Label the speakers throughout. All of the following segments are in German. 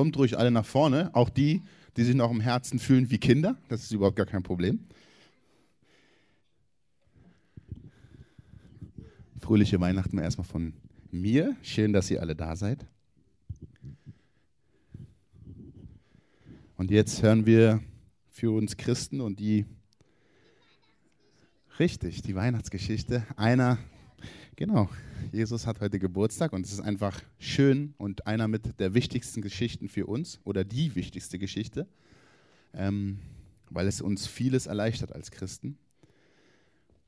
Speaker 1: Kommt ruhig alle nach vorne, auch die, die sich noch im Herzen fühlen wie Kinder. Das ist überhaupt gar kein Problem. Fröhliche Weihnachten erstmal von mir. Schön, dass ihr alle da seid. Und jetzt hören wir für uns Christen und die, richtig, die Weihnachtsgeschichte einer, genau, Jesus hat heute Geburtstag und es ist einfach schön und einer mit der wichtigsten Geschichten für uns oder die wichtigste Geschichte, ähm, weil es uns vieles erleichtert als Christen.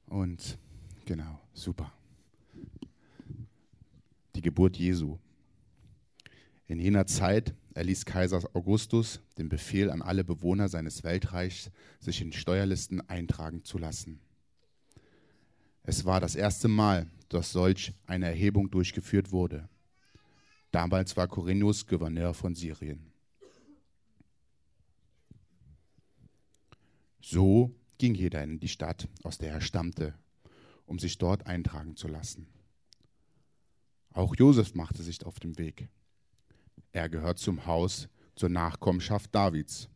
Speaker 1: Und genau, super. Die Geburt Jesu. In jener Zeit erließ Kaiser Augustus den Befehl an alle Bewohner seines Weltreichs, sich in Steuerlisten eintragen zu lassen. Es war das erste Mal, dass solch eine Erhebung durchgeführt wurde. Damals war Corinus Gouverneur von Syrien. So ging jeder in die Stadt, aus der er stammte, um sich dort eintragen zu lassen. Auch Josef machte sich auf den Weg. Er gehört zum Haus zur Nachkommenschaft Davids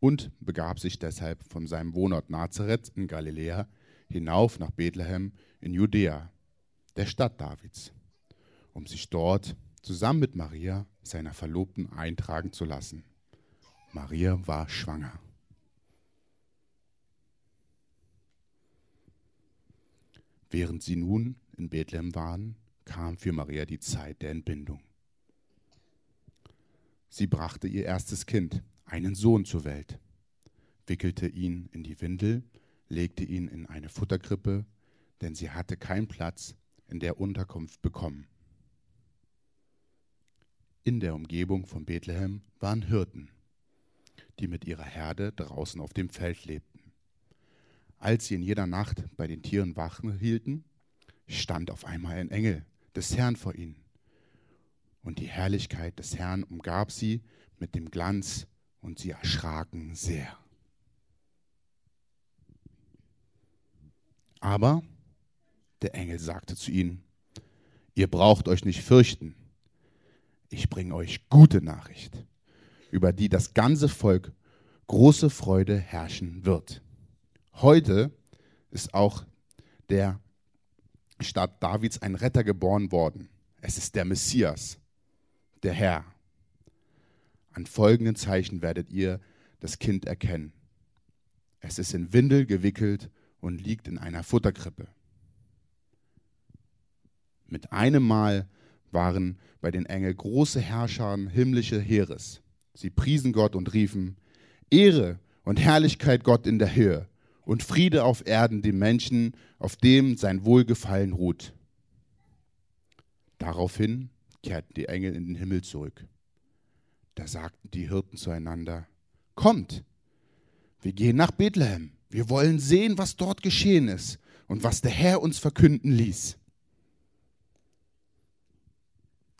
Speaker 1: und begab sich deshalb von seinem Wohnort Nazareth in Galiläa hinauf nach Bethlehem in Judäa, der Stadt Davids, um sich dort zusammen mit Maria, seiner Verlobten, eintragen zu lassen. Maria war schwanger. Während sie nun in Bethlehem waren, kam für Maria die Zeit der Entbindung. Sie brachte ihr erstes Kind, einen Sohn, zur Welt, wickelte ihn in die Windel, legte ihn in eine Futterkrippe, denn sie hatte keinen Platz in der Unterkunft bekommen. In der Umgebung von Bethlehem waren Hirten, die mit ihrer Herde draußen auf dem Feld lebten. Als sie in jeder Nacht bei den Tieren Wachen hielten, stand auf einmal ein Engel des Herrn vor ihnen und die Herrlichkeit des Herrn umgab sie mit dem Glanz, und sie erschraken sehr. Aber der Engel sagte zu ihnen, ihr braucht euch nicht fürchten, ich bringe euch gute Nachricht, über die das ganze Volk große Freude herrschen wird. Heute ist auch der Stadt Davids ein Retter geboren worden. Es ist der Messias, der Herr. An folgenden Zeichen werdet ihr das Kind erkennen. Es ist in Windel gewickelt und liegt in einer Futterkrippe. Mit einem Mal waren bei den Engeln große Herrscher himmlische Heeres. Sie priesen Gott und riefen, Ehre und Herrlichkeit Gott in der Höhe und Friede auf Erden dem Menschen, auf dem sein Wohlgefallen ruht. Daraufhin kehrten die Engel in den Himmel zurück. Da sagten die Hirten zueinander, Kommt, wir gehen nach Bethlehem, wir wollen sehen, was dort geschehen ist und was der Herr uns verkünden ließ.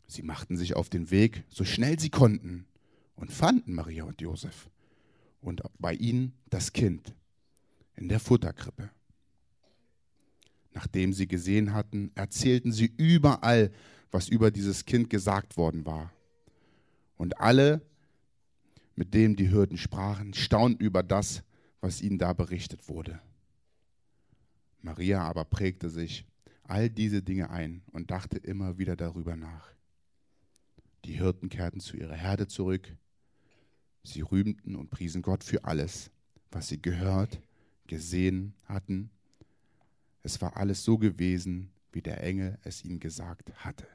Speaker 1: Sie machten sich auf den Weg, so schnell sie konnten, und fanden Maria und Josef und bei ihnen das Kind in der Futterkrippe. Nachdem sie gesehen hatten, erzählten sie überall, was über dieses Kind gesagt worden war. Und alle, mit denen die Hürden sprachen, staunten über das, was ihnen da berichtet wurde. Maria aber prägte sich all diese Dinge ein und dachte immer wieder darüber nach. Die Hirten kehrten zu ihrer Herde zurück. Sie rühmten und priesen Gott für alles, was sie gehört, gesehen hatten. Es war alles so gewesen, wie der Engel es ihnen gesagt hatte.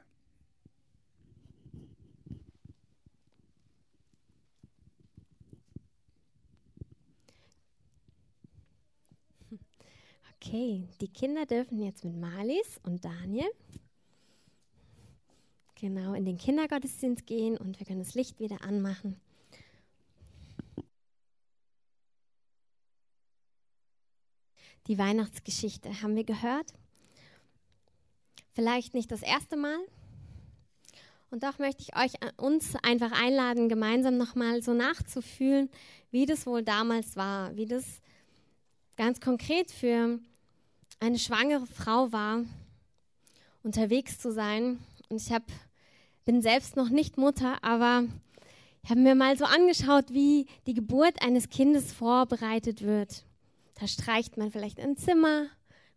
Speaker 2: Okay, die Kinder dürfen jetzt mit Marlies und Daniel genau in den Kindergottesdienst gehen und wir können das Licht wieder anmachen. Die Weihnachtsgeschichte haben wir gehört. Vielleicht nicht das erste Mal. Und doch möchte ich euch uns einfach einladen, gemeinsam nochmal so nachzufühlen, wie das wohl damals war, wie das ganz konkret für eine schwangere Frau war, unterwegs zu sein. Und ich hab, bin selbst noch nicht Mutter, aber Ich habe mir mal so angeschaut, wie die Geburt eines Kindes vorbereitet wird. Da streicht man vielleicht ein Zimmer,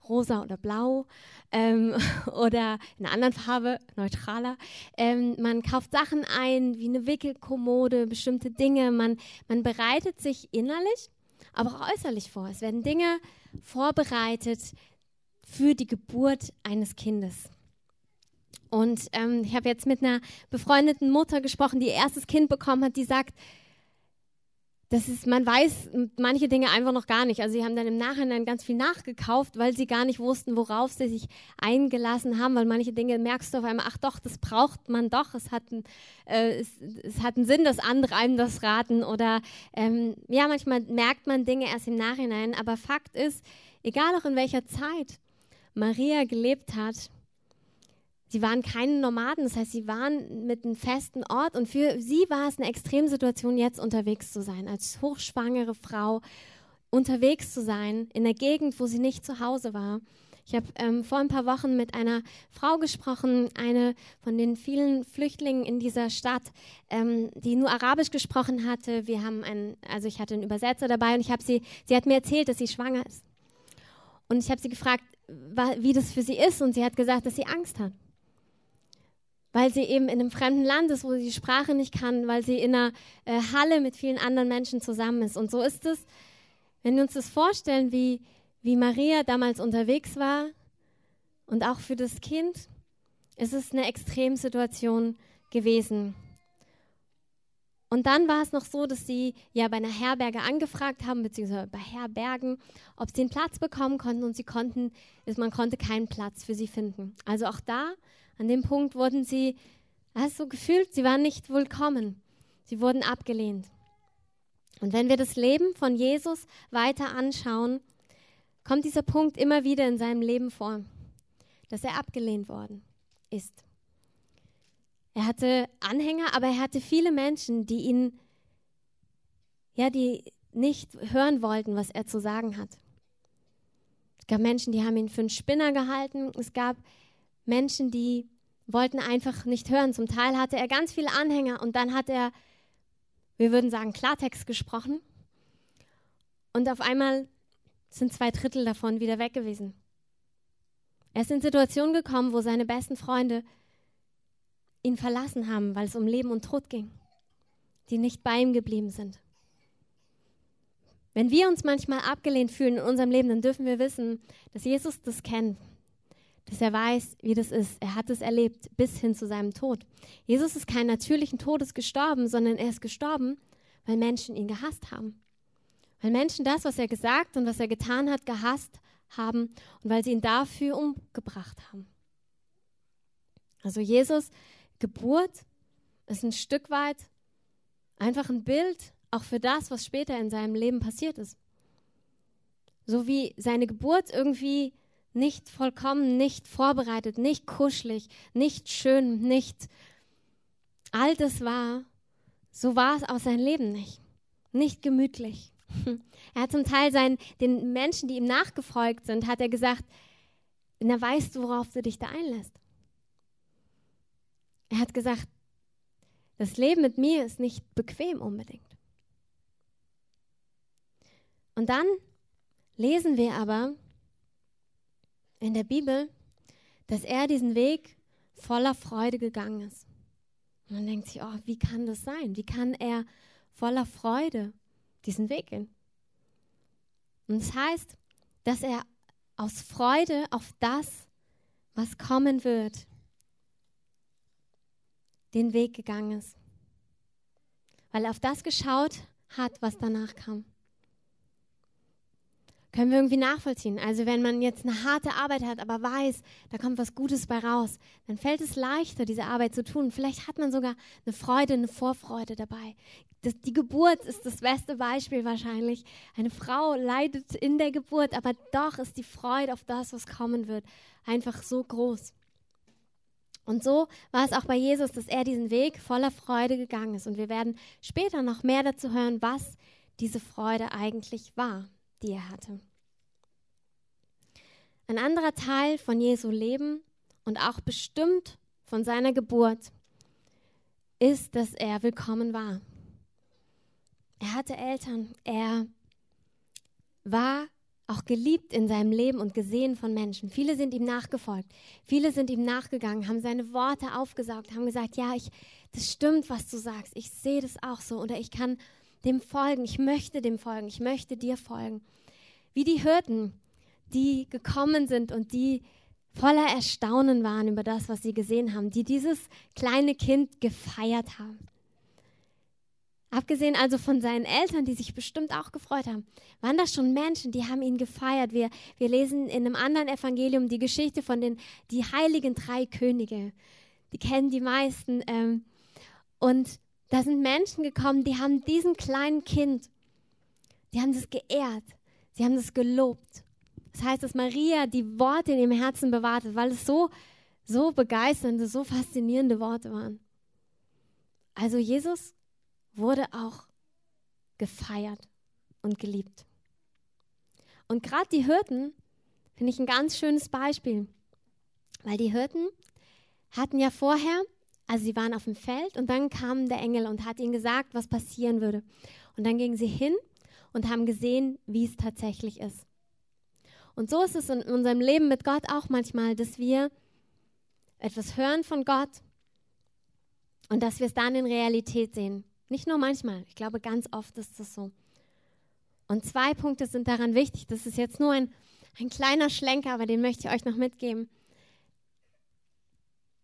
Speaker 2: rosa oder blau ähm, oder in einer anderen Farbe, neutraler. Ähm, man kauft Sachen ein, wie eine Wickelkommode, bestimmte Dinge. Man, man bereitet sich innerlich, aber auch äußerlich vor. Es werden Dinge vorbereitet für die Geburt eines Kindes. Und ähm, ich habe jetzt mit einer befreundeten Mutter gesprochen, die ihr erstes Kind bekommen hat, die sagt, das ist, man weiß manche Dinge einfach noch gar nicht. Also sie haben dann im Nachhinein ganz viel nachgekauft, weil sie gar nicht wussten, worauf sie sich eingelassen haben, weil manche Dinge merkst du auf einmal, ach doch, das braucht man doch, es hat, ein, äh, es, es, hat einen Sinn, dass andere einem das raten. Oder ähm, ja, manchmal merkt man Dinge erst im Nachhinein, aber Fakt ist, egal auch in welcher Zeit Maria gelebt hat, Sie waren keine Nomaden, das heißt, sie waren mit einem festen Ort und für sie war es eine Extremsituation, jetzt unterwegs zu sein, als hochschwangere Frau unterwegs zu sein in der Gegend, wo sie nicht zu Hause war. Ich habe ähm, vor ein paar Wochen mit einer Frau gesprochen, eine von den vielen Flüchtlingen in dieser Stadt, ähm, die nur Arabisch gesprochen hatte. Wir haben einen, also ich hatte einen Übersetzer dabei und ich habe sie, sie hat mir erzählt, dass sie schwanger ist. Und ich habe sie gefragt, wie das für sie ist und sie hat gesagt, dass sie Angst hat weil sie eben in einem fremden Land ist, wo sie die Sprache nicht kann, weil sie in einer äh, Halle mit vielen anderen Menschen zusammen ist. Und so ist es, wenn wir uns das vorstellen, wie, wie Maria damals unterwegs war und auch für das Kind, ist es eine Extremsituation gewesen. Und dann war es noch so, dass sie ja bei einer Herberge angefragt haben, beziehungsweise bei Herbergen, ob sie einen Platz bekommen konnten und sie konnten, man konnte keinen Platz für sie finden. Also auch da an dem Punkt wurden sie, hast du gefühlt, sie waren nicht willkommen. Sie wurden abgelehnt. Und wenn wir das Leben von Jesus weiter anschauen, kommt dieser Punkt immer wieder in seinem Leben vor, dass er abgelehnt worden ist. Er hatte Anhänger, aber er hatte viele Menschen, die ihn, ja, die nicht hören wollten, was er zu sagen hat. Es gab Menschen, die haben ihn für einen Spinner gehalten. Es gab Menschen, die wollten einfach nicht hören. Zum Teil hatte er ganz viele Anhänger und dann hat er, wir würden sagen, Klartext gesprochen. Und auf einmal sind zwei Drittel davon wieder weg gewesen. Er ist in Situationen gekommen, wo seine besten Freunde ihn verlassen haben, weil es um Leben und Tod ging, die nicht bei ihm geblieben sind. Wenn wir uns manchmal abgelehnt fühlen in unserem Leben, dann dürfen wir wissen, dass Jesus das kennt dass er weiß, wie das ist. Er hat es erlebt bis hin zu seinem Tod. Jesus ist kein natürlichen Todes gestorben, sondern er ist gestorben, weil Menschen ihn gehasst haben. Weil Menschen das, was er gesagt und was er getan hat, gehasst haben und weil sie ihn dafür umgebracht haben. Also Jesus Geburt ist ein Stück weit einfach ein Bild auch für das, was später in seinem Leben passiert ist. So wie seine Geburt irgendwie nicht vollkommen, nicht vorbereitet, nicht kuschelig, nicht schön, nicht all das war, so war es auch sein Leben nicht. Nicht gemütlich. Er hat zum Teil seinen, den Menschen, die ihm nachgefolgt sind, hat er gesagt, na weißt du, worauf du dich da einlässt. Er hat gesagt, das Leben mit mir ist nicht bequem unbedingt. Und dann lesen wir aber, in der Bibel, dass er diesen Weg voller Freude gegangen ist. Und man denkt sich, oh, wie kann das sein? Wie kann er voller Freude diesen Weg gehen? Und das heißt, dass er aus Freude auf das, was kommen wird, den Weg gegangen ist. Weil er auf das geschaut hat, was danach kam können wir irgendwie nachvollziehen. Also wenn man jetzt eine harte Arbeit hat, aber weiß, da kommt was Gutes bei raus, dann fällt es leichter, diese Arbeit zu tun. Vielleicht hat man sogar eine Freude, eine Vorfreude dabei. Das, die Geburt ist das beste Beispiel wahrscheinlich. Eine Frau leidet in der Geburt, aber doch ist die Freude auf das, was kommen wird, einfach so groß. Und so war es auch bei Jesus, dass er diesen Weg voller Freude gegangen ist. Und wir werden später noch mehr dazu hören, was diese Freude eigentlich war, die er hatte. Ein anderer Teil von Jesu Leben und auch bestimmt von seiner Geburt ist, dass er willkommen war. Er hatte Eltern. Er war auch geliebt in seinem Leben und gesehen von Menschen. Viele sind ihm nachgefolgt. Viele sind ihm nachgegangen, haben seine Worte aufgesaugt, haben gesagt, ja, ich, das stimmt, was du sagst. Ich sehe das auch so oder ich kann dem folgen. Ich möchte dem folgen. Ich möchte dir folgen. Wie die Hirten, die gekommen sind und die voller Erstaunen waren über das, was sie gesehen haben, die dieses kleine Kind gefeiert haben. Abgesehen also von seinen Eltern, die sich bestimmt auch gefreut haben, waren das schon Menschen, die haben ihn gefeiert. Wir, wir lesen in einem anderen Evangelium die Geschichte von den die heiligen drei Könige. Die kennen die meisten. Ähm, und da sind Menschen gekommen, die haben diesem kleinen Kind, die haben das geehrt, sie haben das gelobt. Das heißt, dass Maria die Worte in ihrem Herzen bewahrte, weil es so, so begeisternde, so faszinierende Worte waren. Also Jesus wurde auch gefeiert und geliebt. Und gerade die Hirten finde ich ein ganz schönes Beispiel, weil die Hirten hatten ja vorher, also sie waren auf dem Feld und dann kam der Engel und hat ihnen gesagt, was passieren würde. Und dann gingen sie hin und haben gesehen, wie es tatsächlich ist. Und so ist es in unserem Leben mit Gott auch manchmal, dass wir etwas hören von Gott und dass wir es dann in Realität sehen. Nicht nur manchmal, ich glaube, ganz oft ist das so. Und zwei Punkte sind daran wichtig. Das ist jetzt nur ein, ein kleiner Schlenker, aber den möchte ich euch noch mitgeben.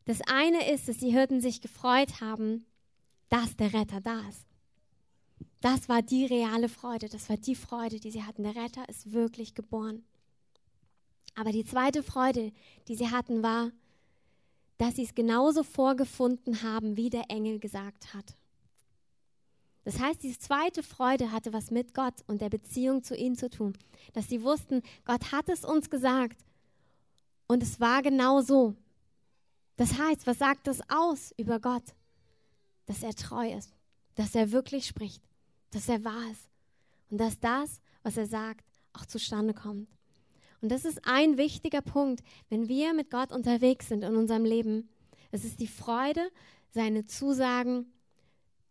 Speaker 2: Das eine ist, dass die Hirten sich gefreut haben, dass der Retter da ist. Das war die reale Freude, das war die Freude, die sie hatten. Der Retter ist wirklich geboren. Aber die zweite Freude, die sie hatten, war, dass sie es genauso vorgefunden haben, wie der Engel gesagt hat. Das heißt, diese zweite Freude hatte was mit Gott und der Beziehung zu ihm zu tun. Dass sie wussten, Gott hat es uns gesagt und es war genau so. Das heißt, was sagt das aus über Gott? Dass er treu ist, dass er wirklich spricht, dass er wahr ist und dass das, was er sagt, auch zustande kommt. Und das ist ein wichtiger Punkt, wenn wir mit Gott unterwegs sind in unserem Leben. Es ist die Freude, seine Zusagen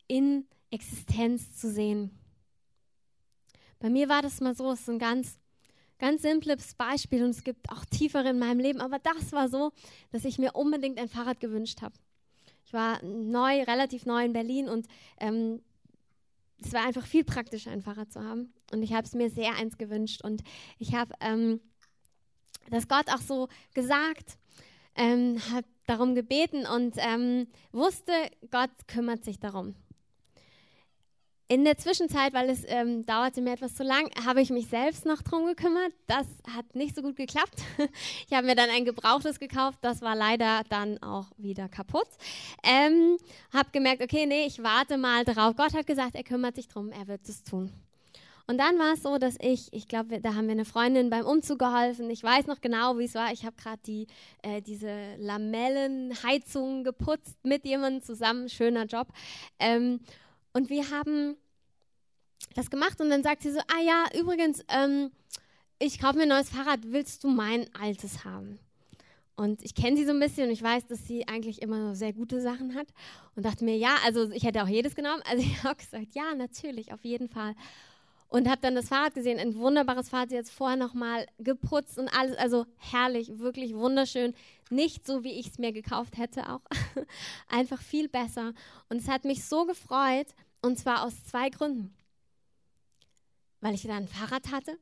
Speaker 2: in Existenz zu sehen. Bei mir war das mal so, es ist ein ganz, ganz simples Beispiel und es gibt auch tiefere in meinem Leben, aber das war so, dass ich mir unbedingt ein Fahrrad gewünscht habe. Ich war neu, relativ neu in Berlin und ähm, es war einfach viel praktischer, ein Fahrrad zu haben. Und ich habe es mir sehr eins gewünscht. Und ich habe ähm, das Gott auch so gesagt, ähm, habe darum gebeten und ähm, wusste, Gott kümmert sich darum. In der Zwischenzeit, weil es ähm, dauerte mir etwas zu lang, habe ich mich selbst noch drum gekümmert. Das hat nicht so gut geklappt. Ich habe mir dann ein gebrauchtes gekauft. Das war leider dann auch wieder kaputt. Ähm, habe gemerkt, okay, nee, ich warte mal drauf. Gott hat gesagt, er kümmert sich drum, er wird es tun. Und dann war es so, dass ich, ich glaube, da haben wir eine Freundin beim Umzug geholfen. Ich weiß noch genau, wie es war. Ich habe gerade die, äh, diese Lamellenheizung geputzt mit jemandem zusammen. Schöner Job. Ähm, und wir haben das gemacht und dann sagt sie so, ah ja, übrigens, ähm, ich kaufe mir ein neues Fahrrad, willst du mein altes haben? Und ich kenne sie so ein bisschen und ich weiß, dass sie eigentlich immer sehr gute Sachen hat und dachte mir, ja, also ich hätte auch jedes genommen. Also ich habe gesagt, ja, natürlich, auf jeden Fall. Und habe dann das Fahrrad gesehen, ein wunderbares Fahrrad, jetzt vorher nochmal geputzt und alles, also herrlich, wirklich wunderschön. Nicht so, wie ich es mir gekauft hätte auch, einfach viel besser. Und es hat mich so gefreut und zwar aus zwei Gründen weil ich da ein Fahrrad hatte.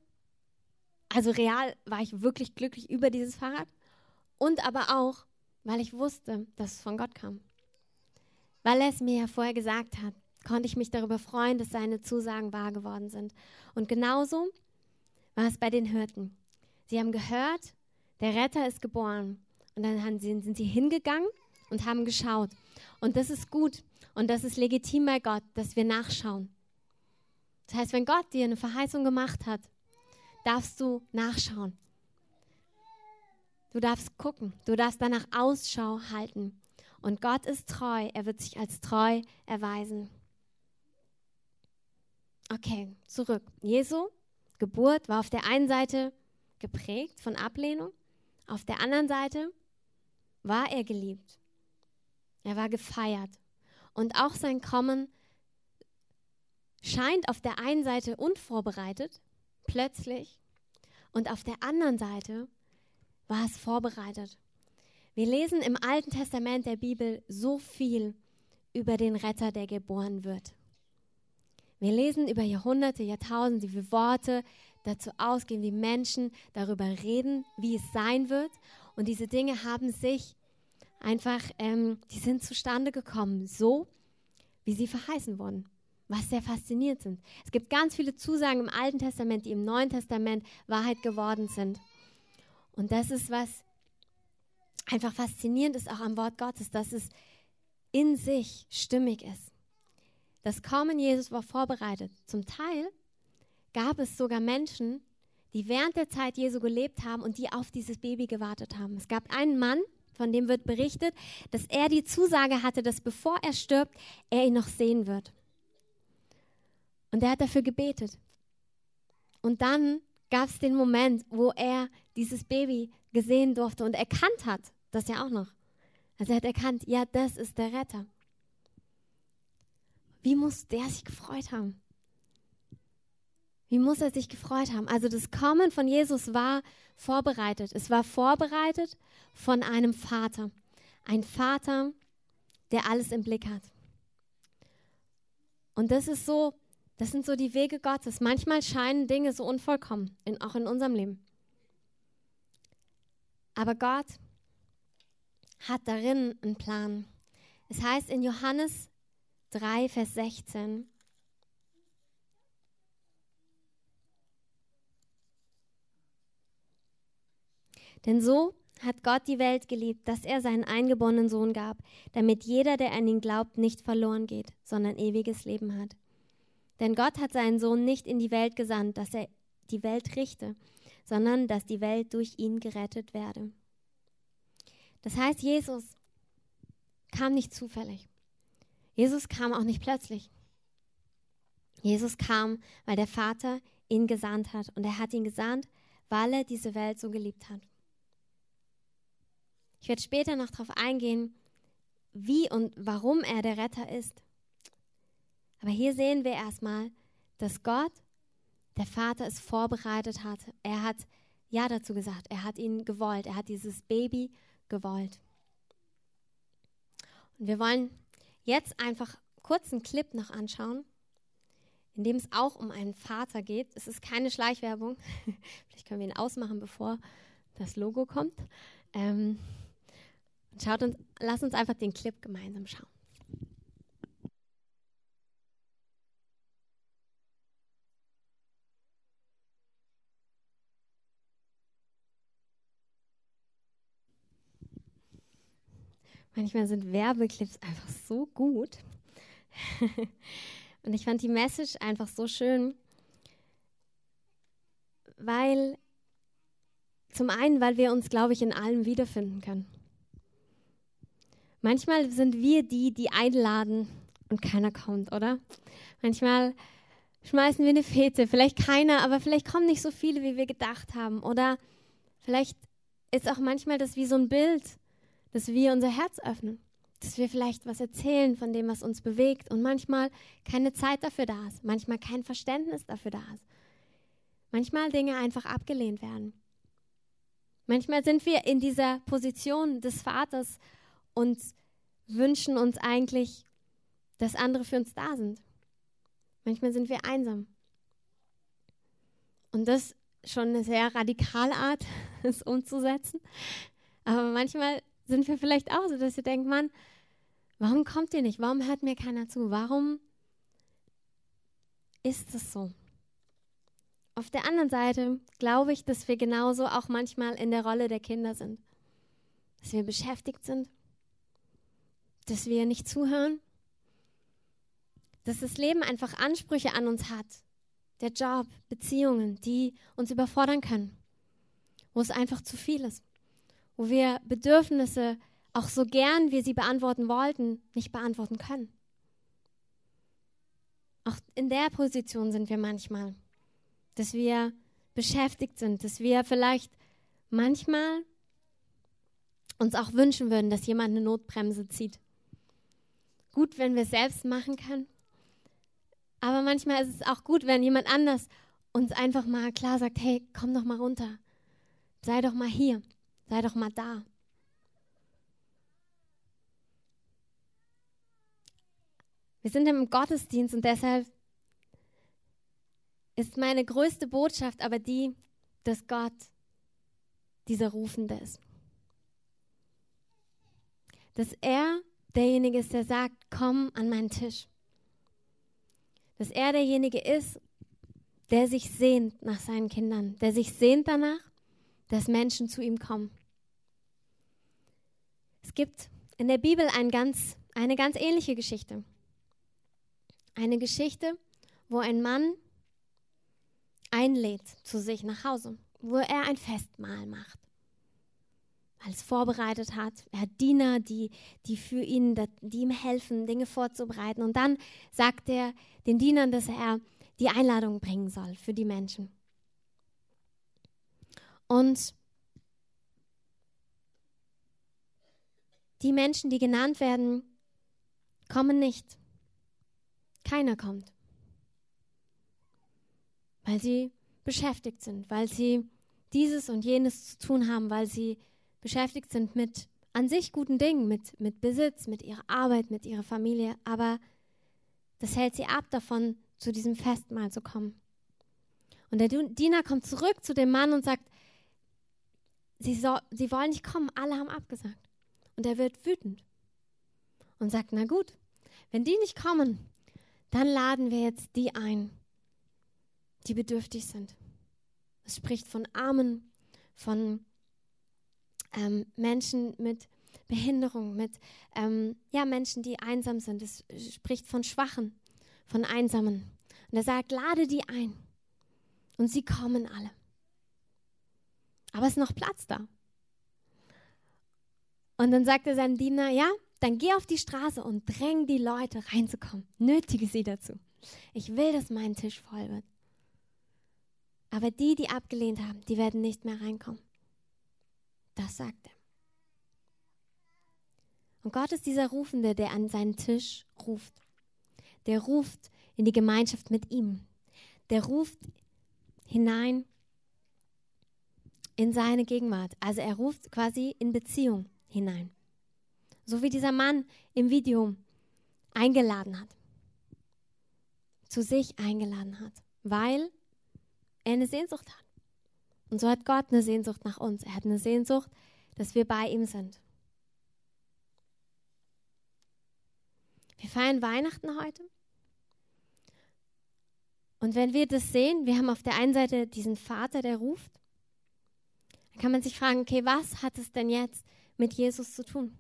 Speaker 2: Also real war ich wirklich glücklich über dieses Fahrrad. Und aber auch, weil ich wusste, dass es von Gott kam. Weil er es mir ja vorher gesagt hat, konnte ich mich darüber freuen, dass seine Zusagen wahr geworden sind. Und genauso war es bei den Hirten. Sie haben gehört, der Retter ist geboren. Und dann sind sie hingegangen und haben geschaut. Und das ist gut und das ist legitim bei Gott, dass wir nachschauen. Das heißt, wenn Gott dir eine Verheißung gemacht hat, darfst du nachschauen. Du darfst gucken, du darfst danach Ausschau halten. Und Gott ist treu, er wird sich als treu erweisen. Okay, zurück. Jesu Geburt war auf der einen Seite geprägt von Ablehnung, auf der anderen Seite war er geliebt. Er war gefeiert. Und auch sein Kommen scheint auf der einen Seite unvorbereitet, plötzlich, und auf der anderen Seite war es vorbereitet. Wir lesen im Alten Testament der Bibel so viel über den Retter, der geboren wird. Wir lesen über Jahrhunderte, Jahrtausende, wie Worte dazu ausgehen, wie Menschen darüber reden, wie es sein wird. Und diese Dinge haben sich einfach, ähm, die sind zustande gekommen, so wie sie verheißen wurden, was sehr faszinierend sind. Es gibt ganz viele Zusagen im Alten Testament, die im Neuen Testament Wahrheit geworden sind. Und das ist was einfach faszinierend ist auch am Wort Gottes, dass es in sich stimmig ist. Das Kommen Jesus war vorbereitet. Zum Teil gab es sogar Menschen, die während der Zeit Jesu gelebt haben und die auf dieses Baby gewartet haben. Es gab einen Mann, von dem wird berichtet, dass er die Zusage hatte, dass bevor er stirbt, er ihn noch sehen wird. Und er hat dafür gebetet. Und dann gab es den Moment, wo er dieses Baby gesehen durfte und erkannt hat, das ja auch noch. Also er hat erkannt, ja, das ist der Retter. Wie muss der sich gefreut haben? Wie muss er sich gefreut haben? Also das Kommen von Jesus war vorbereitet. Es war vorbereitet von einem Vater. Ein Vater, der alles im Blick hat. Und das ist so, das sind so die Wege Gottes. Manchmal scheinen Dinge so unvollkommen, in, auch in unserem Leben. Aber Gott hat darin einen Plan. Es heißt in Johannes 3, Vers 16, Denn so hat Gott die Welt geliebt, dass er seinen eingeborenen Sohn gab, damit jeder, der an ihn glaubt, nicht verloren geht, sondern ewiges Leben hat. Denn Gott hat seinen Sohn nicht in die Welt gesandt, dass er die Welt richte, sondern dass die Welt durch ihn gerettet werde. Das heißt, Jesus kam nicht zufällig. Jesus kam auch nicht plötzlich. Jesus kam, weil der Vater ihn gesandt hat. Und er hat ihn gesandt, weil er diese Welt so geliebt hat. Ich werde später noch darauf eingehen, wie und warum er der Retter ist. Aber hier sehen wir erstmal, dass Gott, der Vater, es vorbereitet hat. Er hat Ja dazu gesagt. Er hat ihn gewollt. Er hat dieses Baby gewollt. Und wir wollen jetzt einfach kurz einen Clip noch anschauen, in dem es auch um einen Vater geht. Es ist keine Schleichwerbung. Vielleicht können wir ihn ausmachen, bevor das Logo kommt. Ähm, schaut uns, lass uns einfach den Clip gemeinsam schauen. Manchmal sind Werbeclips einfach so gut. Und ich fand die Message einfach so schön, weil zum einen, weil wir uns, glaube ich, in allem wiederfinden können. Manchmal sind wir die, die einladen und keiner kommt, oder? Manchmal schmeißen wir eine Fete, vielleicht keiner, aber vielleicht kommen nicht so viele, wie wir gedacht haben. Oder vielleicht ist auch manchmal das wie so ein Bild, dass wir unser Herz öffnen, dass wir vielleicht was erzählen von dem, was uns bewegt und manchmal keine Zeit dafür da ist, manchmal kein Verständnis dafür da ist, manchmal Dinge einfach abgelehnt werden. Manchmal sind wir in dieser Position des Vaters und wünschen uns eigentlich, dass andere für uns da sind. Manchmal sind wir einsam. Und das ist schon eine sehr radikale Art, es umzusetzen. Aber manchmal sind wir vielleicht auch so, dass ihr denkt, Mann, warum kommt ihr nicht? Warum hört mir keiner zu? Warum ist es so? Auf der anderen Seite glaube ich, dass wir genauso auch manchmal in der Rolle der Kinder sind. Dass wir beschäftigt sind, dass wir nicht zuhören, dass das Leben einfach Ansprüche an uns hat. Der Job, Beziehungen, die uns überfordern können, wo es einfach zu viel ist wo wir Bedürfnisse, auch so gern wir sie beantworten wollten, nicht beantworten können. Auch in der Position sind wir manchmal, dass wir beschäftigt sind, dass wir vielleicht manchmal uns auch wünschen würden, dass jemand eine Notbremse zieht. Gut, wenn wir es selbst machen können, Aber manchmal ist es auch gut, wenn jemand anders uns einfach mal klar sagt, hey, komm doch mal runter. Sei doch mal hier. Sei doch mal da. Wir sind im Gottesdienst und deshalb ist meine größte Botschaft aber die, dass Gott dieser Rufende ist. Dass er derjenige ist, der sagt, komm an meinen Tisch. Dass er derjenige ist, der sich sehnt nach seinen Kindern, der sich sehnt danach, dass Menschen zu ihm kommen. Es gibt in der Bibel ein ganz, eine ganz ähnliche Geschichte. Eine Geschichte, wo ein Mann einlädt zu sich nach Hause, wo er ein Festmahl macht. Alles vorbereitet hat. Er hat Diener, die, die für ihn, die ihm helfen, Dinge vorzubereiten. Und dann sagt er den Dienern, dass er die Einladung bringen soll für die Menschen. Und die Menschen, die genannt werden, kommen nicht. Keiner kommt weil sie beschäftigt sind, weil sie dieses und jenes zu tun haben, weil sie beschäftigt sind mit an sich guten Dingen, mit, mit Besitz, mit ihrer Arbeit, mit ihrer Familie, aber das hält sie ab davon, zu diesem Festmahl zu kommen. Und der Diener kommt zurück zu dem Mann und sagt, sie, so, sie wollen nicht kommen, alle haben abgesagt. Und er wird wütend und sagt, na gut, wenn die nicht kommen, dann laden wir jetzt die ein, die bedürftig sind. Es spricht von Armen, von ähm, Menschen mit Behinderung, mit ähm, ja, Menschen, die einsam sind. Es spricht von Schwachen, von Einsamen. Und er sagt, lade die ein. Und sie kommen alle. Aber es ist noch Platz da. Und dann sagt er seinem Diener, ja, dann geh auf die Straße und dräng die Leute reinzukommen. Nötige sie dazu. Ich will, dass mein Tisch voll wird. Aber die, die abgelehnt haben, die werden nicht mehr reinkommen. Das sagt er. Und Gott ist dieser Rufende, der an seinen Tisch ruft. Der ruft in die Gemeinschaft mit ihm. Der ruft hinein in seine Gegenwart. Also er ruft quasi in Beziehung hinein. So wie dieser Mann im Video eingeladen hat. Zu sich eingeladen hat. Weil er eine Sehnsucht hat. Und so hat Gott eine Sehnsucht nach uns. Er hat eine Sehnsucht, dass wir bei ihm sind. Wir feiern Weihnachten heute. Und wenn wir das sehen, wir haben auf der einen Seite diesen Vater, der ruft, dann kann man sich fragen, okay, was hat es denn jetzt mit Jesus zu tun?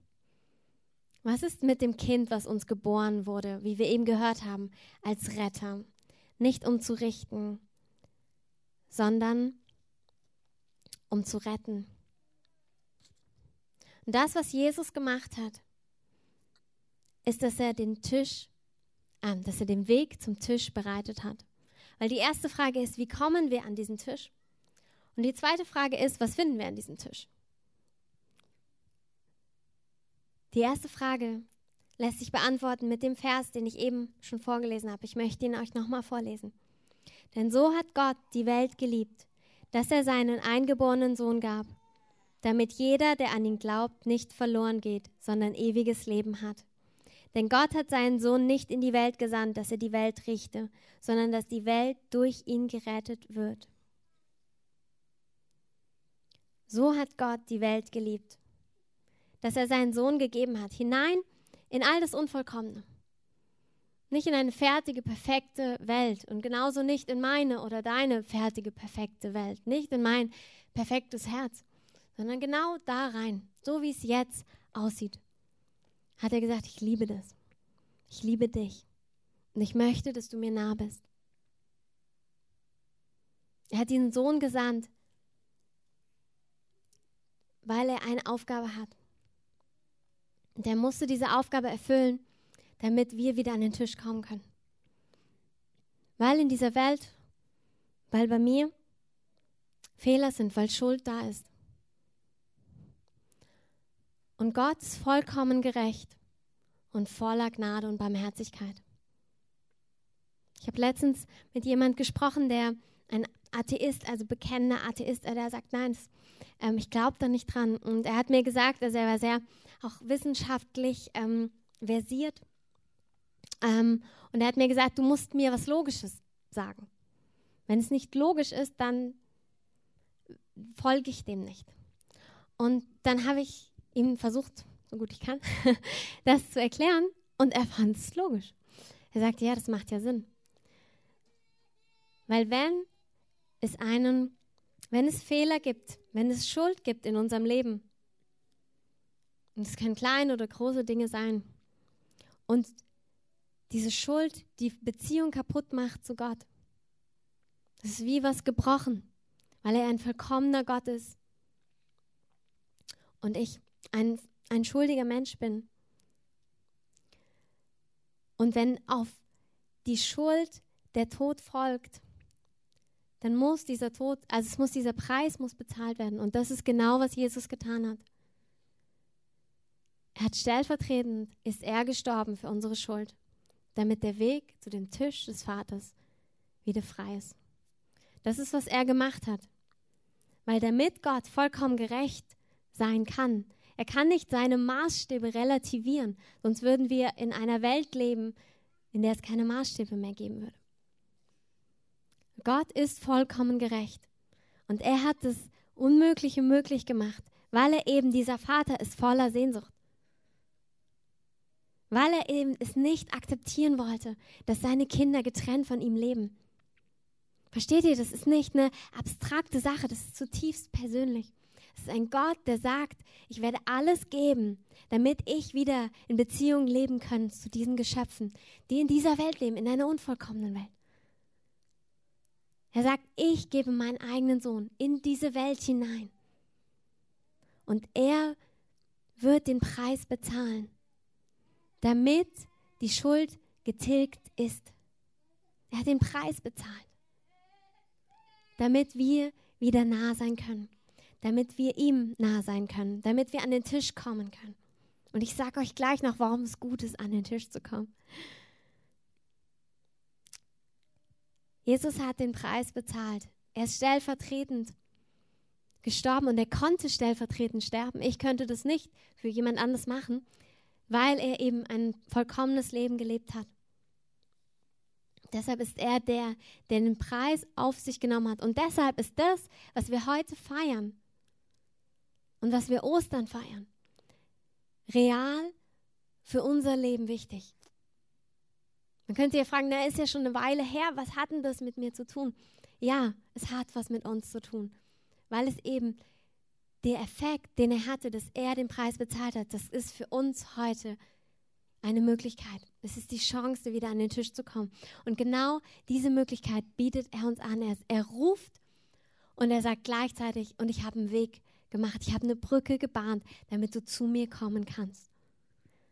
Speaker 2: Was ist mit dem Kind, was uns geboren wurde, wie wir eben gehört haben, als Retter? Nicht um zu richten, sondern um zu retten. Und das, was Jesus gemacht hat, ist, dass er den Tisch, äh, dass er den Weg zum Tisch bereitet hat. Weil die erste Frage ist, wie kommen wir an diesen Tisch? Und die zweite Frage ist, was finden wir an diesem Tisch? Die erste Frage lässt sich beantworten mit dem Vers, den ich eben schon vorgelesen habe. Ich möchte ihn euch nochmal vorlesen. Denn so hat Gott die Welt geliebt, dass er seinen eingeborenen Sohn gab, damit jeder, der an ihn glaubt, nicht verloren geht, sondern ewiges Leben hat. Denn Gott hat seinen Sohn nicht in die Welt gesandt, dass er die Welt richte, sondern dass die Welt durch ihn gerettet wird. So hat Gott die Welt geliebt, dass er seinen Sohn gegeben hat, hinein in all das Unvollkommene. Nicht in eine fertige, perfekte Welt und genauso nicht in meine oder deine fertige, perfekte Welt. Nicht in mein perfektes Herz, sondern genau da rein, so wie es jetzt aussieht. Hat er gesagt, ich liebe das. Ich liebe dich. Und ich möchte, dass du mir nah bist. Er hat diesen Sohn gesandt, weil er eine Aufgabe hat. Und er musste diese Aufgabe erfüllen damit wir wieder an den Tisch kommen können. Weil in dieser Welt, weil bei mir Fehler sind, weil Schuld da ist. Und Gott ist vollkommen gerecht und voller Gnade und Barmherzigkeit. Ich habe letztens mit jemand gesprochen, der ein Atheist, also bekennender Atheist, der sagt, nein, das, ähm, ich glaube da nicht dran. Und er hat mir gesagt, also er war sehr auch wissenschaftlich ähm, versiert. Ähm, und er hat mir gesagt, du musst mir was Logisches sagen. Wenn es nicht logisch ist, dann folge ich dem nicht. Und dann habe ich ihm versucht, so gut ich kann, das zu erklären und er fand es logisch. Er sagte, ja, das macht ja Sinn. Weil wenn es einen, wenn es Fehler gibt, wenn es Schuld gibt in unserem Leben, und es können kleine oder große Dinge sein, und diese Schuld die Beziehung kaputt macht zu Gott, das ist wie was gebrochen, weil er ein vollkommener Gott ist und ich ein, ein schuldiger Mensch bin. Und wenn auf die Schuld der Tod folgt, dann muss dieser Tod, also es muss dieser Preis muss bezahlt werden. Und das ist genau, was Jesus getan hat. Er hat stellvertretend, ist er gestorben für unsere Schuld, damit der Weg zu dem Tisch des Vaters wieder frei ist. Das ist, was er gemacht hat. Weil damit Gott vollkommen gerecht sein kann, er kann nicht seine Maßstäbe relativieren, sonst würden wir in einer Welt leben, in der es keine Maßstäbe mehr geben würde. Gott ist vollkommen gerecht und er hat das Unmögliche möglich gemacht, weil er eben dieser Vater ist voller Sehnsucht. Weil er eben es nicht akzeptieren wollte, dass seine Kinder getrennt von ihm leben. Versteht ihr, das ist nicht eine abstrakte Sache, das ist zutiefst persönlich. Es ist ein Gott, der sagt, ich werde alles geben, damit ich wieder in Beziehung leben kann zu diesen Geschöpfen, die in dieser Welt leben, in einer unvollkommenen Welt. Er sagt, ich gebe meinen eigenen Sohn in diese Welt hinein. Und er wird den Preis bezahlen, damit die Schuld getilgt ist. Er hat den Preis bezahlt damit wir wieder nah sein können, damit wir ihm nah sein können, damit wir an den Tisch kommen können. Und ich sage euch gleich noch, warum es gut ist, an den Tisch zu kommen. Jesus hat den Preis bezahlt. Er ist stellvertretend gestorben und er konnte stellvertretend sterben. Ich könnte das nicht für jemand anderes machen, weil er eben ein vollkommenes Leben gelebt hat. Deshalb ist er der, der den Preis auf sich genommen hat. Und deshalb ist das, was wir heute feiern und was wir Ostern feiern, real für unser Leben wichtig. Man könnte ja fragen, na, ist ja schon eine Weile her, was hat denn das mit mir zu tun? Ja, es hat was mit uns zu tun, weil es eben der Effekt, den er hatte, dass er den Preis bezahlt hat, das ist für uns heute eine Möglichkeit. Es ist die Chance, wieder an den Tisch zu kommen. Und genau diese Möglichkeit bietet er uns an. Er, er ruft und er sagt gleichzeitig, und ich habe einen Weg gemacht, ich habe eine Brücke gebahnt, damit du zu mir kommen kannst.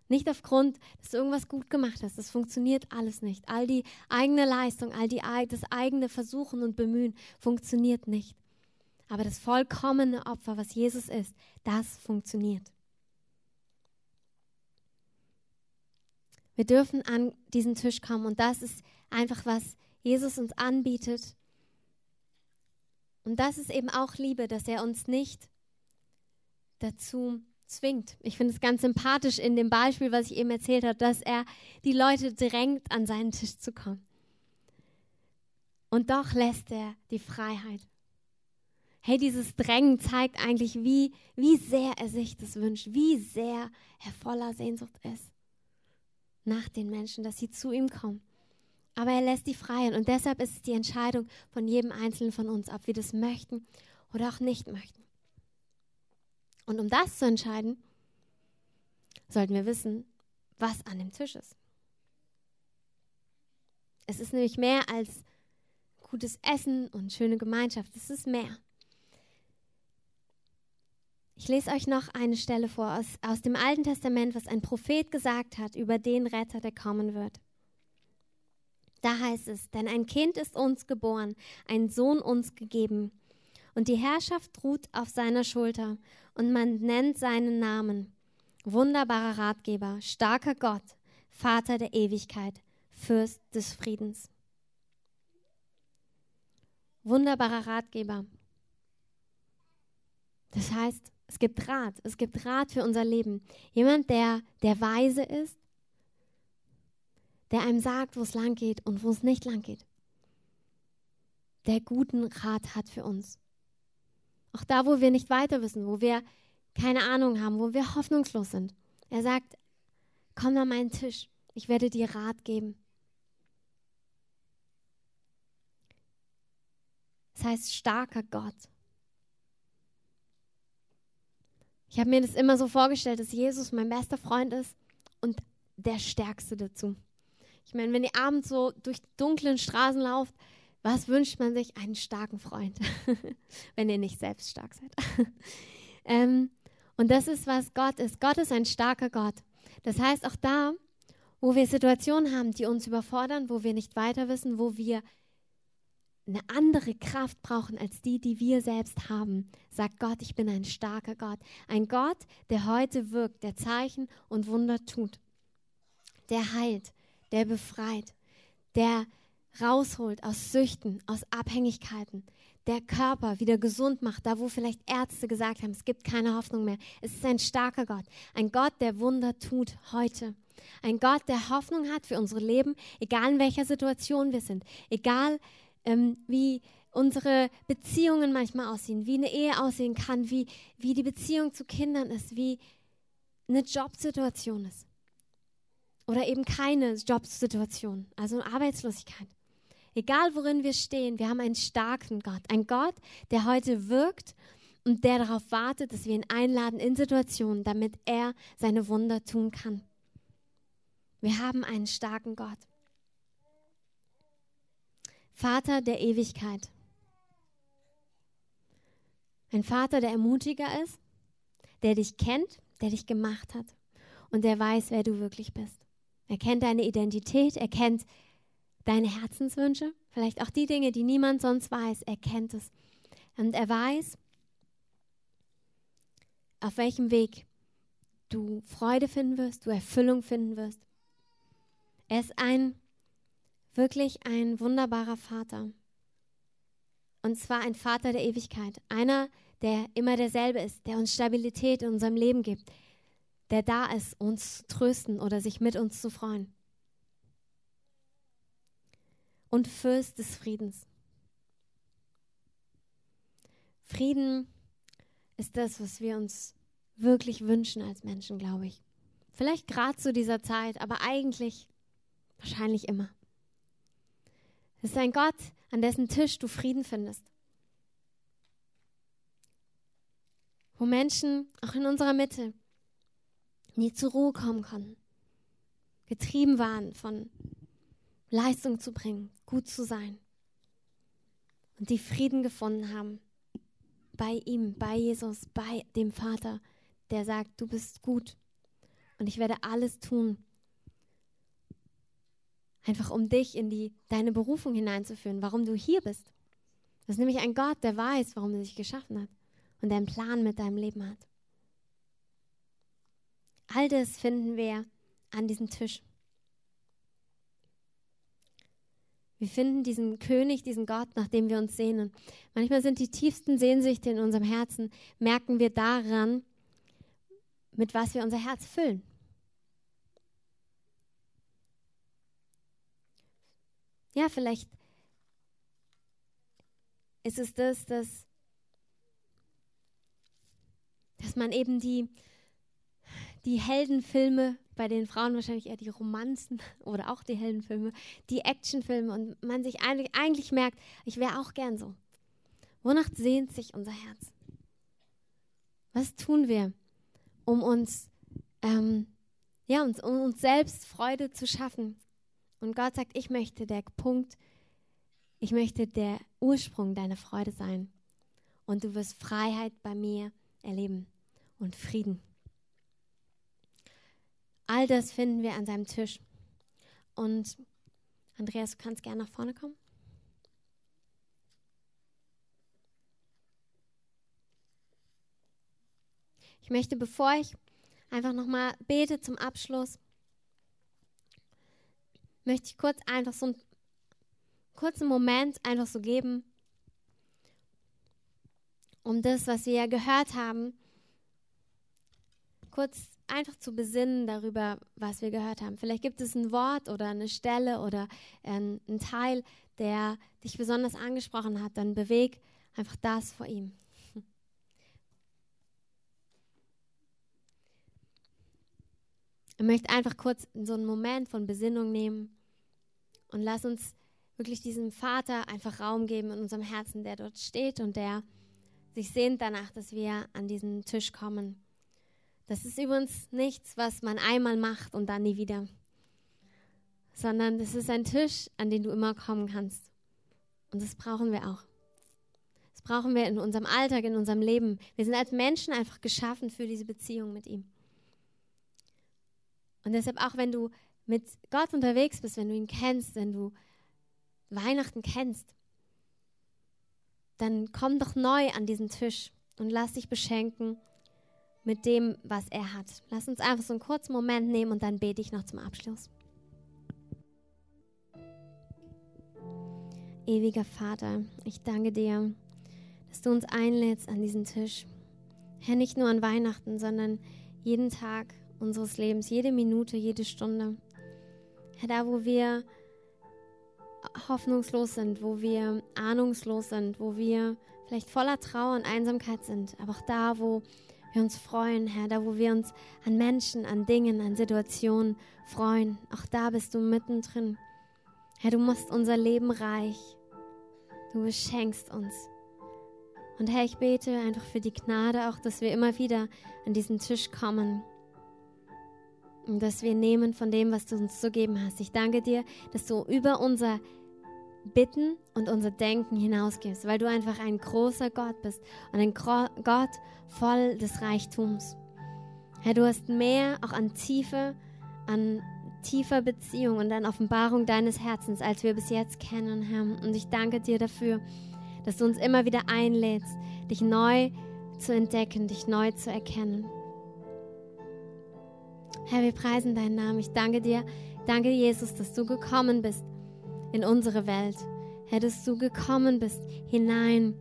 Speaker 2: Nicht aufgrund, dass du irgendwas gut gemacht hast. Das funktioniert alles nicht. All die eigene Leistung, all die, das eigene Versuchen und Bemühen funktioniert nicht. Aber das vollkommene Opfer, was Jesus ist, das funktioniert. Wir dürfen an diesen Tisch kommen und das ist einfach, was Jesus uns anbietet. Und das ist eben auch Liebe, dass er uns nicht dazu zwingt. Ich finde es ganz sympathisch in dem Beispiel, was ich eben erzählt habe, dass er die Leute drängt, an seinen Tisch zu kommen. Und doch lässt er die Freiheit. Hey, dieses Drängen zeigt eigentlich, wie, wie sehr er sich das wünscht, wie sehr er voller Sehnsucht ist nach den Menschen, dass sie zu ihm kommen. Aber er lässt die freien und deshalb ist es die Entscheidung von jedem Einzelnen von uns, ob wir das möchten oder auch nicht möchten. Und um das zu entscheiden, sollten wir wissen, was an dem Tisch ist. Es ist nämlich mehr als gutes Essen und schöne Gemeinschaft. Es ist mehr. Ich lese euch noch eine Stelle vor aus, aus dem Alten Testament, was ein Prophet gesagt hat über den Retter, der kommen wird. Da heißt es, denn ein Kind ist uns geboren, ein Sohn uns gegeben. Und die Herrschaft ruht auf seiner Schulter, und man nennt seinen Namen. Wunderbarer Ratgeber, starker Gott, Vater der Ewigkeit, Fürst des Friedens. wunderbarer Ratgeber. Das heißt, es gibt Rat, es gibt Rat für unser Leben. Jemand, der, der weise ist, der einem sagt, wo es lang geht und wo es nicht lang geht. Der guten Rat hat für uns. Auch da, wo wir nicht weiter wissen, wo wir keine Ahnung haben, wo wir hoffnungslos sind. Er sagt, komm an meinen Tisch, ich werde dir Rat geben. Das heißt starker Gott. Ich habe mir das immer so vorgestellt, dass Jesus mein bester Freund ist und der Stärkste dazu. Ich meine, wenn ihr abends so durch dunklen Straßen lauft, was wünscht man sich? Einen starken Freund, wenn ihr nicht selbst stark seid. ähm, und das ist, was Gott ist. Gott ist ein starker Gott. Das heißt, auch da, wo wir Situationen haben, die uns überfordern, wo wir nicht weiter wissen, wo wir eine andere Kraft brauchen als die, die wir selbst haben, sagt Gott, ich bin ein starker Gott. Ein Gott, der heute wirkt, der Zeichen und Wunder tut. Der heilt, der befreit, der rausholt aus Süchten, aus Abhängigkeiten, der Körper wieder gesund macht, da wo vielleicht Ärzte gesagt haben, es gibt keine Hoffnung mehr. Es ist ein starker Gott, ein Gott, der Wunder tut heute. Ein Gott, der Hoffnung hat für unsere Leben, egal in welcher Situation wir sind, egal ähm, wie unsere Beziehungen manchmal aussehen, wie eine Ehe aussehen kann, wie, wie die Beziehung zu Kindern ist, wie eine Jobsituation ist. Oder eben keine Jobsituation, also Arbeitslosigkeit. Egal worin wir stehen, wir haben einen starken Gott. Ein Gott, der heute wirkt und der darauf wartet, dass wir ihn einladen in Situationen, damit er seine Wunder tun kann. Wir haben einen starken Gott. Vater der Ewigkeit. Ein Vater, der Ermutiger ist, der dich kennt, der dich gemacht hat und der weiß, wer du wirklich bist. Er kennt deine Identität, er kennt deine Herzenswünsche, vielleicht auch die Dinge, die niemand sonst weiß, er kennt es. Und er weiß, auf welchem Weg du Freude finden wirst, du Erfüllung finden wirst. Er ist ein wirklich ein wunderbarer Vater. Und zwar ein Vater der Ewigkeit. Einer, der immer derselbe ist, der uns Stabilität in unserem Leben gibt, der da ist, uns zu trösten oder sich mit uns zu freuen. Und Fürst des Friedens. Frieden ist das, was wir uns wirklich wünschen als Menschen, glaube ich. Vielleicht gerade zu dieser Zeit, aber eigentlich wahrscheinlich immer. Es ist ein Gott, an dessen Tisch du Frieden findest. Wo Menschen, auch in unserer Mitte, nie zur Ruhe kommen konnten. Getrieben waren von Leistung zu bringen, gut zu sein. Und die Frieden gefunden haben bei ihm, bei Jesus, bei dem Vater, der sagt, du bist gut und ich werde alles tun, Einfach um dich in die, deine Berufung hineinzuführen, warum du hier bist. Das ist nämlich ein Gott, der weiß, warum er dich geschaffen hat und der einen Plan mit deinem Leben hat. All das finden wir an diesem Tisch. Wir finden diesen König, diesen Gott, nach dem wir uns sehnen. Manchmal sind die tiefsten Sehnsüchte in unserem Herzen, merken wir daran, mit was wir unser Herz füllen. Ja, vielleicht ist es das, dass, dass man eben die, die Heldenfilme, bei den Frauen wahrscheinlich eher die Romanzen oder auch die Heldenfilme, die Actionfilme und man sich eigentlich, eigentlich merkt, ich wäre auch gern so. Wonach sehnt sich unser Herz? Was tun wir, um uns, ähm, ja, uns, um uns selbst Freude zu schaffen? Und Gott sagt, ich möchte der Punkt, ich möchte der Ursprung deiner Freude sein. Und du wirst Freiheit bei mir erleben und Frieden. All das finden wir an seinem Tisch. Und Andreas, du kannst gerne nach vorne kommen. Ich möchte, bevor ich einfach nochmal bete zum Abschluss, möchte ich kurz einfach so einen kurzen Moment einfach so geben, um das, was wir ja gehört haben, kurz einfach zu besinnen darüber, was wir gehört haben. Vielleicht gibt es ein Wort oder eine Stelle oder ein, ein Teil, der dich besonders angesprochen hat. Dann beweg einfach das vor ihm. Ich möchte einfach kurz so einen Moment von Besinnung nehmen und lass uns wirklich diesem Vater einfach Raum geben in unserem Herzen, der dort steht und der sich sehnt danach, dass wir an diesen Tisch kommen. Das ist übrigens nichts, was man einmal macht und dann nie wieder, sondern das ist ein Tisch, an den du immer kommen kannst. Und das brauchen wir auch. Das brauchen wir in unserem Alltag, in unserem Leben. Wir sind als Menschen einfach geschaffen für diese Beziehung mit ihm. Und deshalb auch, wenn du mit Gott unterwegs bist, wenn du ihn kennst, wenn du Weihnachten kennst, dann komm doch neu an diesen Tisch und lass dich beschenken mit dem, was er hat. Lass uns einfach so einen kurzen Moment nehmen und dann bete ich noch zum Abschluss. Ewiger Vater, ich danke dir, dass du uns einlädst an diesen Tisch. Herr, nicht nur an Weihnachten, sondern jeden Tag unseres Lebens, jede Minute, jede Stunde. Herr, da wo wir hoffnungslos sind, wo wir ahnungslos sind, wo wir vielleicht voller Trauer und Einsamkeit sind, aber auch da, wo wir uns freuen, Herr, da wo wir uns an Menschen, an Dingen, an Situationen freuen, auch da bist du mittendrin. Herr, du machst unser Leben reich. Du beschenkst uns. Und Herr, ich bete einfach für die Gnade, auch dass wir immer wieder an diesen Tisch kommen und dass wir nehmen von dem, was du uns zu geben hast. Ich danke dir, dass du über unser Bitten und unser Denken hinausgehst, weil du einfach ein großer Gott bist und ein Gott voll des Reichtums. Herr, du hast mehr auch an Tiefe, an tiefer Beziehung und an Offenbarung deines Herzens, als wir bis jetzt kennen, Herr. Und ich danke dir dafür, dass du uns immer wieder einlädst, dich neu zu entdecken, dich neu zu erkennen. Herr, wir preisen deinen Namen. Ich danke dir, danke Jesus, dass du gekommen bist in unsere Welt. Herr, dass du gekommen bist hinein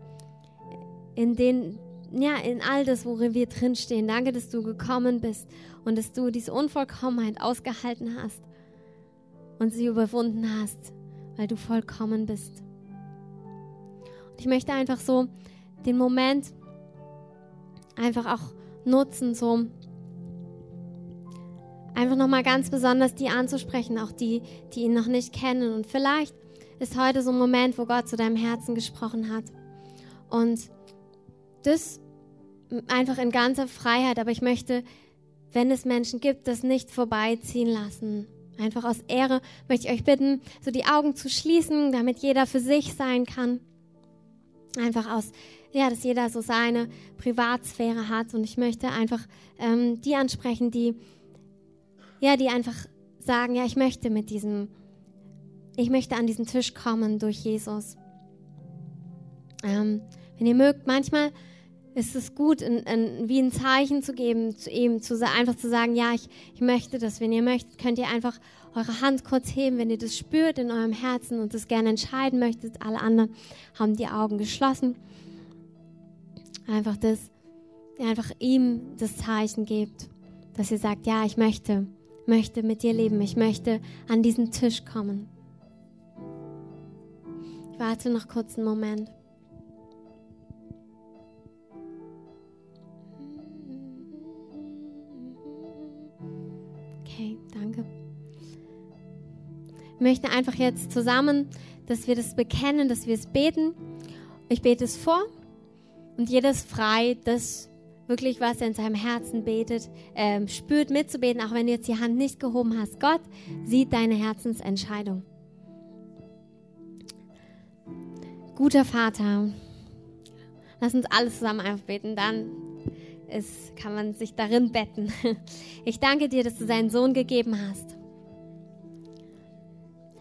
Speaker 2: in den ja, in all das, worin wir drinstehen. Danke, dass du gekommen bist und dass du diese Unvollkommenheit ausgehalten hast und sie überwunden hast, weil du vollkommen bist. Und ich möchte einfach so den Moment einfach auch nutzen, so einfach nochmal ganz besonders die anzusprechen, auch die, die ihn noch nicht kennen. Und vielleicht ist heute so ein Moment, wo Gott zu deinem Herzen gesprochen hat. Und das einfach in ganzer Freiheit, aber ich möchte, wenn es Menschen gibt, das nicht vorbeiziehen lassen. Einfach aus Ehre möchte ich euch bitten, so die Augen zu schließen, damit jeder für sich sein kann. Einfach aus, ja, dass jeder so seine Privatsphäre hat. Und ich möchte einfach ähm, die ansprechen, die ja, die einfach sagen, ja, ich möchte mit diesem, ich möchte an diesen Tisch kommen durch Jesus. Ähm, wenn ihr mögt, manchmal ist es gut, in, in, wie ein Zeichen zu geben, zu ihm, zu, einfach zu sagen, ja, ich, ich möchte das. Wenn ihr möchtet, könnt ihr einfach eure Hand kurz heben, wenn ihr das spürt in eurem Herzen und das gerne entscheiden möchtet. Alle anderen haben die Augen geschlossen. Einfach das, einfach ihm das Zeichen gebt, dass ihr sagt, ja, ich möchte möchte mit dir leben. Ich möchte an diesen Tisch kommen. Ich warte noch kurz einen Moment. Okay, danke. Ich möchte einfach jetzt zusammen, dass wir das bekennen, dass wir es beten. Ich bete es vor und jeder ist frei, das wirklich, was er in seinem Herzen betet, ähm, spürt mitzubeten, auch wenn du jetzt die Hand nicht gehoben hast. Gott sieht deine Herzensentscheidung. Guter Vater, lass uns alles zusammen einfach beten, dann ist, kann man sich darin betten. Ich danke dir, dass du deinen Sohn gegeben hast.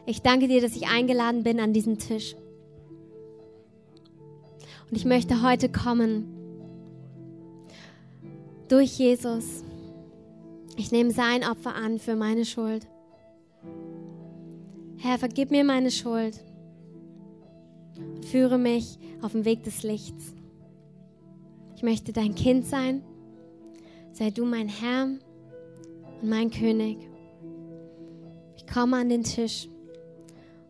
Speaker 2: Ich danke dir, dass ich eingeladen bin an diesen Tisch. Und ich möchte heute kommen durch Jesus. Ich nehme sein Opfer an für meine Schuld. Herr, vergib mir meine Schuld und führe mich auf den Weg des Lichts. Ich möchte dein Kind sein. Sei du mein Herr und mein König. Ich komme an den Tisch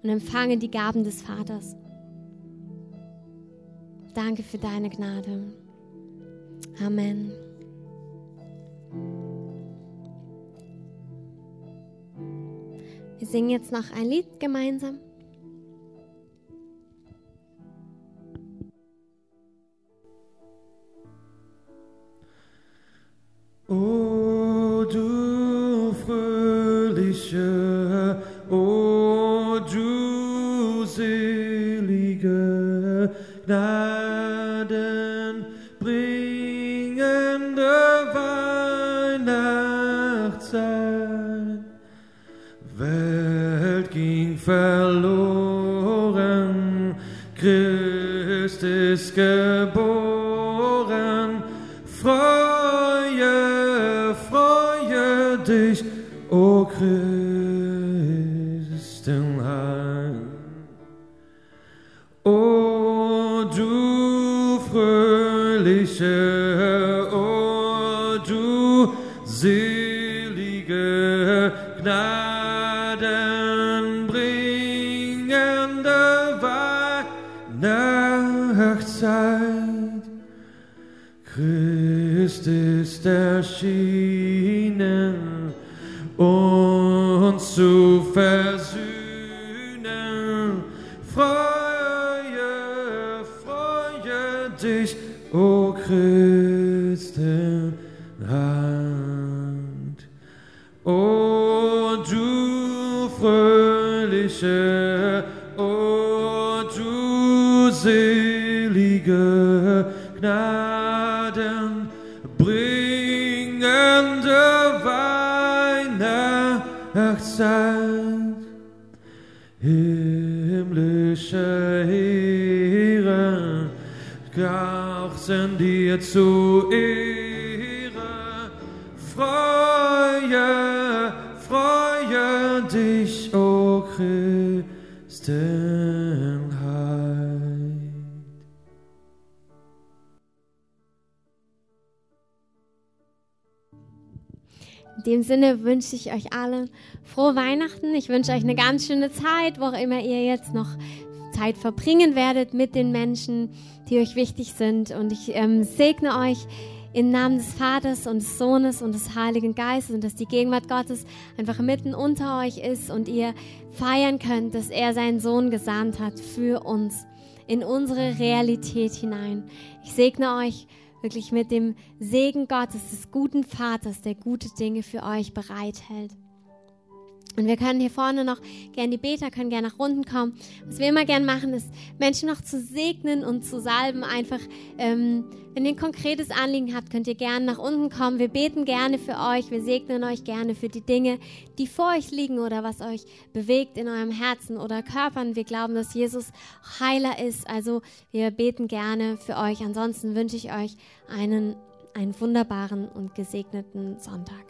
Speaker 2: und empfange die Gaben des Vaters. Danke für deine Gnade. Amen. Wir singen jetzt noch ein Lied gemeinsam.
Speaker 3: Freue, freue dich, o oh Christ. She. Dir zu Ehre. Freue, freue dich, o Christenheit.
Speaker 2: In dem Sinne wünsche ich euch allen frohe Weihnachten. Ich wünsche euch eine ganz schöne Zeit, wo auch immer ihr jetzt noch Zeit verbringen werdet mit den Menschen, die euch wichtig sind. Und ich ähm, segne euch im Namen des Vaters und des Sohnes und des Heiligen Geistes und dass die Gegenwart Gottes einfach mitten unter euch ist und ihr feiern könnt, dass er seinen Sohn gesandt hat für uns in unsere Realität hinein. Ich segne euch wirklich mit dem Segen Gottes, des guten Vaters, der gute Dinge für euch bereithält. Und wir können hier vorne noch gern die Beter können gerne nach unten kommen. Was wir immer gern machen, ist Menschen noch zu segnen und zu salben. Einfach, ähm, wenn ihr ein konkretes Anliegen habt, könnt ihr gerne nach unten kommen. Wir beten gerne für euch. Wir segnen euch gerne für die Dinge, die vor euch liegen oder was euch bewegt in eurem Herzen oder Körpern. Wir glauben, dass Jesus Heiler ist. Also wir beten gerne für euch. Ansonsten wünsche ich euch einen, einen wunderbaren und gesegneten Sonntag.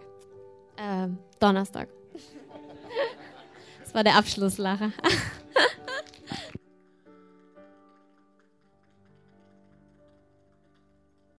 Speaker 2: Ähm, Donnerstag. Das war der Abschlusslacher.